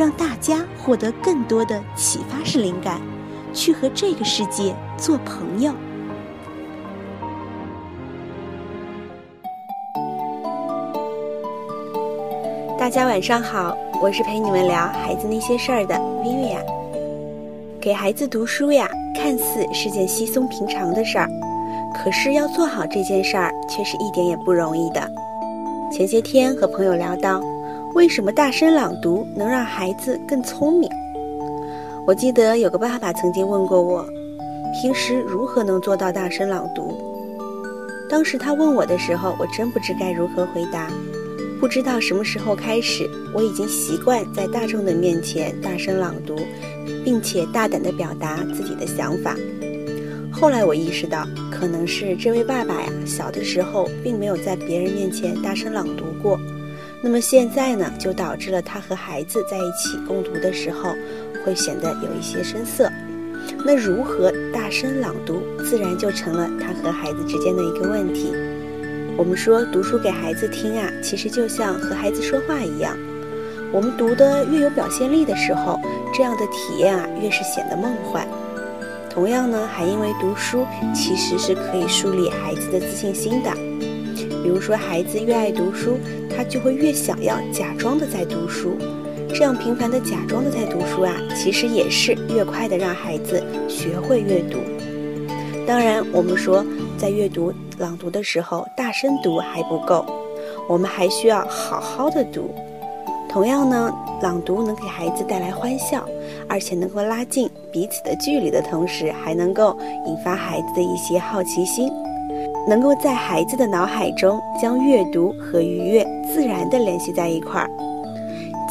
让大家获得更多的启发式灵感，去和这个世界做朋友。大家晚上好，我是陪你们聊孩子那些事儿的 Vivian。给孩子读书呀，看似是件稀松平常的事儿。可是要做好这件事儿，却是一点也不容易的。前些天和朋友聊到，为什么大声朗读能让孩子更聪明？我记得有个爸爸曾经问过我，平时如何能做到大声朗读？当时他问我的时候，我真不知该如何回答。不知道什么时候开始，我已经习惯在大众的面前大声朗读，并且大胆地表达自己的想法。后来我意识到，可能是这位爸爸呀，小的时候并没有在别人面前大声朗读过，那么现在呢，就导致了他和孩子在一起共读的时候，会显得有一些生涩。那如何大声朗读，自然就成了他和孩子之间的一个问题。我们说读书给孩子听啊，其实就像和孩子说话一样，我们读的越有表现力的时候，这样的体验啊，越是显得梦幻。同样呢，还因为读书其实是可以树立孩子的自信心的。比如说，孩子越爱读书，他就会越想要假装的在读书。这样频繁的假装的在读书啊，其实也是越快的让孩子学会阅读。当然，我们说在阅读朗读的时候，大声读还不够，我们还需要好好的读。同样呢，朗读能给孩子带来欢笑。而且能够拉近彼此的距离的同时，还能够引发孩子的一些好奇心，能够在孩子的脑海中将阅读和愉悦自然地联系在一块儿。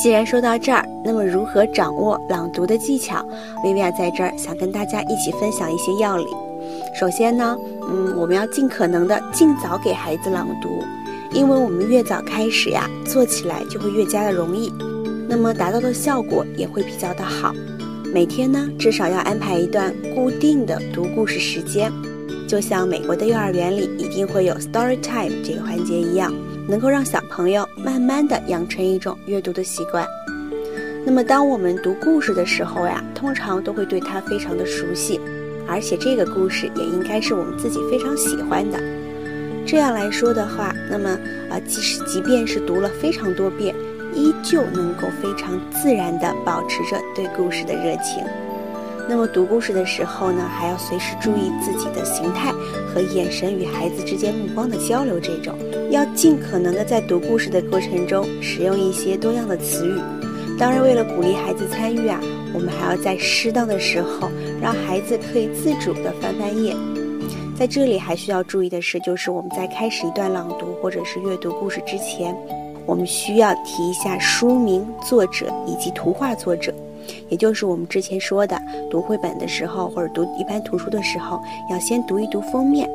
既然说到这儿，那么如何掌握朗读的技巧，薇薇娅在这儿想跟大家一起分享一些要领。首先呢，嗯，我们要尽可能的尽早给孩子朗读，因为我们越早开始呀，做起来就会越加的容易。那么达到的效果也会比较的好。每天呢，至少要安排一段固定的读故事时间，就像美国的幼儿园里一定会有 story time 这个环节一样，能够让小朋友慢慢的养成一种阅读的习惯。那么当我们读故事的时候呀，通常都会对它非常的熟悉，而且这个故事也应该是我们自己非常喜欢的。这样来说的话，那么啊，即使即便是读了非常多遍。依旧能够非常自然地保持着对故事的热情。那么读故事的时候呢，还要随时注意自己的形态和眼神与孩子之间目光的交流。这种要尽可能的在读故事的过程中使用一些多样的词语。当然，为了鼓励孩子参与啊，我们还要在适当的时候让孩子可以自主的翻翻页。在这里还需要注意的是，就是我们在开始一段朗读或者是阅读故事之前。我们需要提一下书名、作者以及图画作者，也就是我们之前说的，读绘本的时候或者读一般图书的时候，要先读一读封面。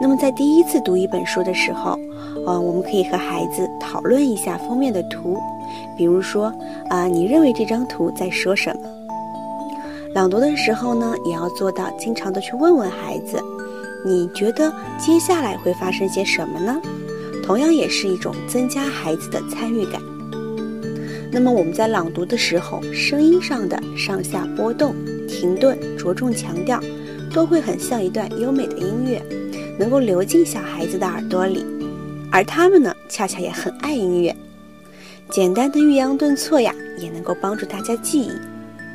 那么在第一次读一本书的时候，呃，我们可以和孩子讨论一下封面的图，比如说，啊，你认为这张图在说什么？朗读的时候呢，也要做到经常的去问问孩子，你觉得接下来会发生些什么呢？同样也是一种增加孩子的参与感。那么我们在朗读的时候，声音上的上下波动、停顿、着重强调，都会很像一段优美的音乐，能够流进小孩子的耳朵里。而他们呢，恰恰也很爱音乐。简单的抑扬顿挫呀，也能够帮助大家记忆。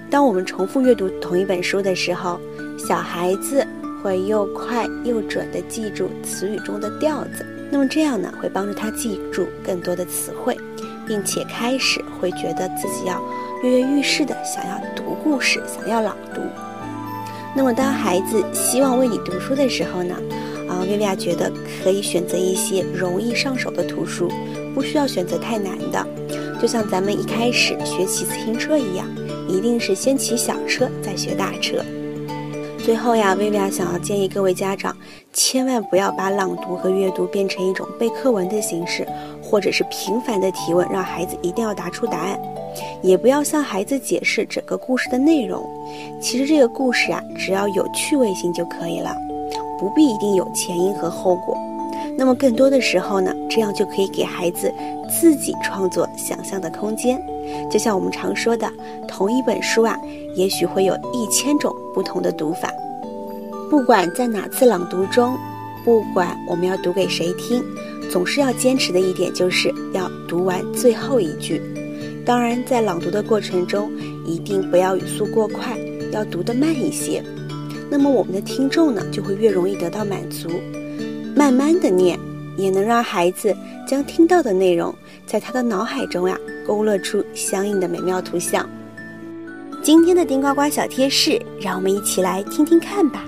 当我们重复阅读同一本书的时候，小孩子会又快又准地记住词语中的调子。那么这样呢，会帮助他记住更多的词汇，并且开始会觉得自己要跃跃欲试的想要读故事，想要朗读。那么当孩子希望为你读书的时候呢，啊，薇薇娅觉得可以选择一些容易上手的图书，不需要选择太难的。就像咱们一开始学骑自行车一样，一定是先骑小车再学大车。最后呀，薇薇娅想要建议各位家长，千万不要把朗读和阅读变成一种背课文的形式，或者是频繁的提问，让孩子一定要答出答案，也不要向孩子解释整个故事的内容。其实这个故事啊，只要有趣味性就可以了，不必一定有前因和后果。那么更多的时候呢，这样就可以给孩子自己创作想象的空间。就像我们常说的，同一本书啊，也许会有一千种不同的读法。不管在哪次朗读中，不管我们要读给谁听，总是要坚持的一点就是要读完最后一句。当然，在朗读的过程中，一定不要语速过快，要读得慢一些。那么我们的听众呢，就会越容易得到满足。慢慢的念，也能让孩子将听到的内容在他的脑海中呀勾勒出相应的美妙图像。今天的丁呱呱小贴士，让我们一起来听听看吧。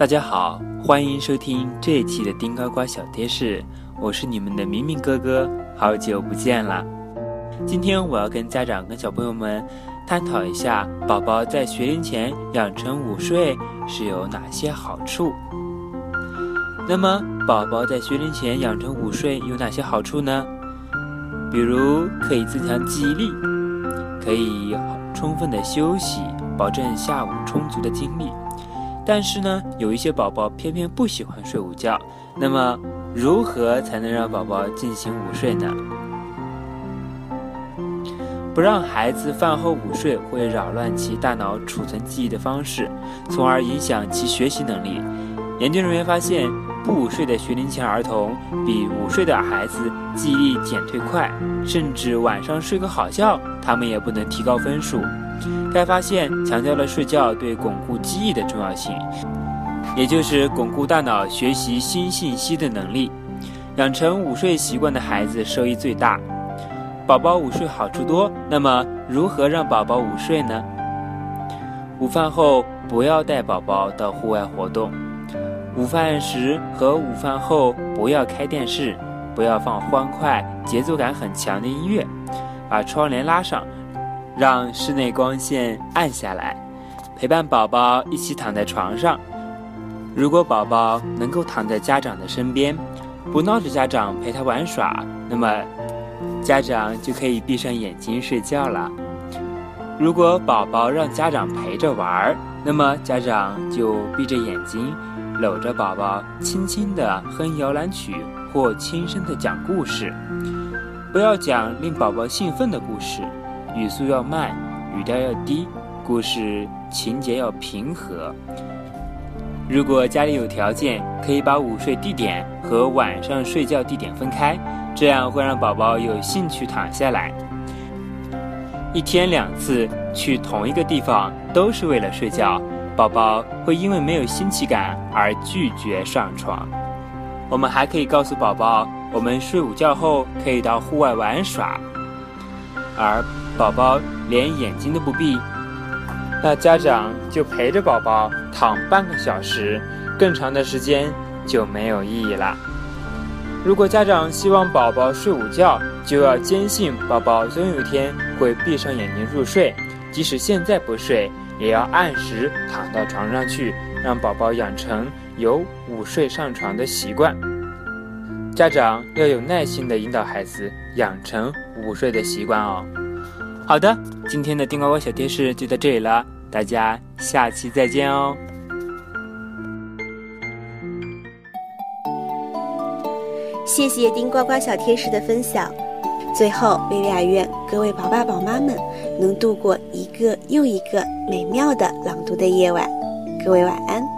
大家好，欢迎收听这一期的丁呱呱小贴士，我是你们的明明哥哥，好久不见了。今天我要跟家长跟小朋友们。探讨一下，宝宝在学龄前养成午睡是有哪些好处？那么，宝宝在学龄前养成午睡有哪些好处呢？比如可以增强记忆力，可以充分的休息，保证下午充足的精力。但是呢，有一些宝宝偏偏不喜欢睡午觉。那么，如何才能让宝宝进行午睡呢？不让孩子饭后午睡会扰乱其大脑储存记忆的方式，从而影响其学习能力。研究人员发现，不午睡的学龄前儿童比午睡的孩子记忆力减退快，甚至晚上睡个好觉，他们也不能提高分数。该发现强调了睡觉对巩固记忆的重要性，也就是巩固大脑学习新信息的能力。养成午睡习惯的孩子收益最大。宝宝午睡好处多，那么如何让宝宝午睡呢？午饭后不要带宝宝到户外活动。午饭时和午饭后不要开电视，不要放欢快、节奏感很强的音乐。把窗帘拉上，让室内光线暗下来。陪伴宝宝一起躺在床上。如果宝宝能够躺在家长的身边，不闹着家长陪他玩耍，那么。家长就可以闭上眼睛睡觉了。如果宝宝让家长陪着玩儿，那么家长就闭着眼睛，搂着宝宝，轻轻地哼摇篮曲或轻声地讲故事。不要讲令宝宝兴奋的故事，语速要慢，语调要低，故事情节要平和。如果家里有条件，可以把午睡地点和晚上睡觉地点分开。这样会让宝宝有兴趣躺下来。一天两次去同一个地方都是为了睡觉，宝宝会因为没有新奇感而拒绝上床。我们还可以告诉宝宝，我们睡午觉后可以到户外玩耍，而宝宝连眼睛都不闭，那家长就陪着宝宝躺半个小时，更长的时间就没有意义了。如果家长希望宝宝睡午觉，就要坚信宝宝总有一天会闭上眼睛入睡。即使现在不睡，也要按时躺到床上去，让宝宝养成有午睡上床的习惯。家长要有耐心地引导孩子养成午睡的习惯哦。好的，今天的丁呱呱小贴士就到这里了，大家下期再见哦。谢谢丁呱呱小贴士的分享。最后，薇薇娅愿各位宝爸宝妈们能度过一个又一个美妙的朗读的夜晚。各位晚安。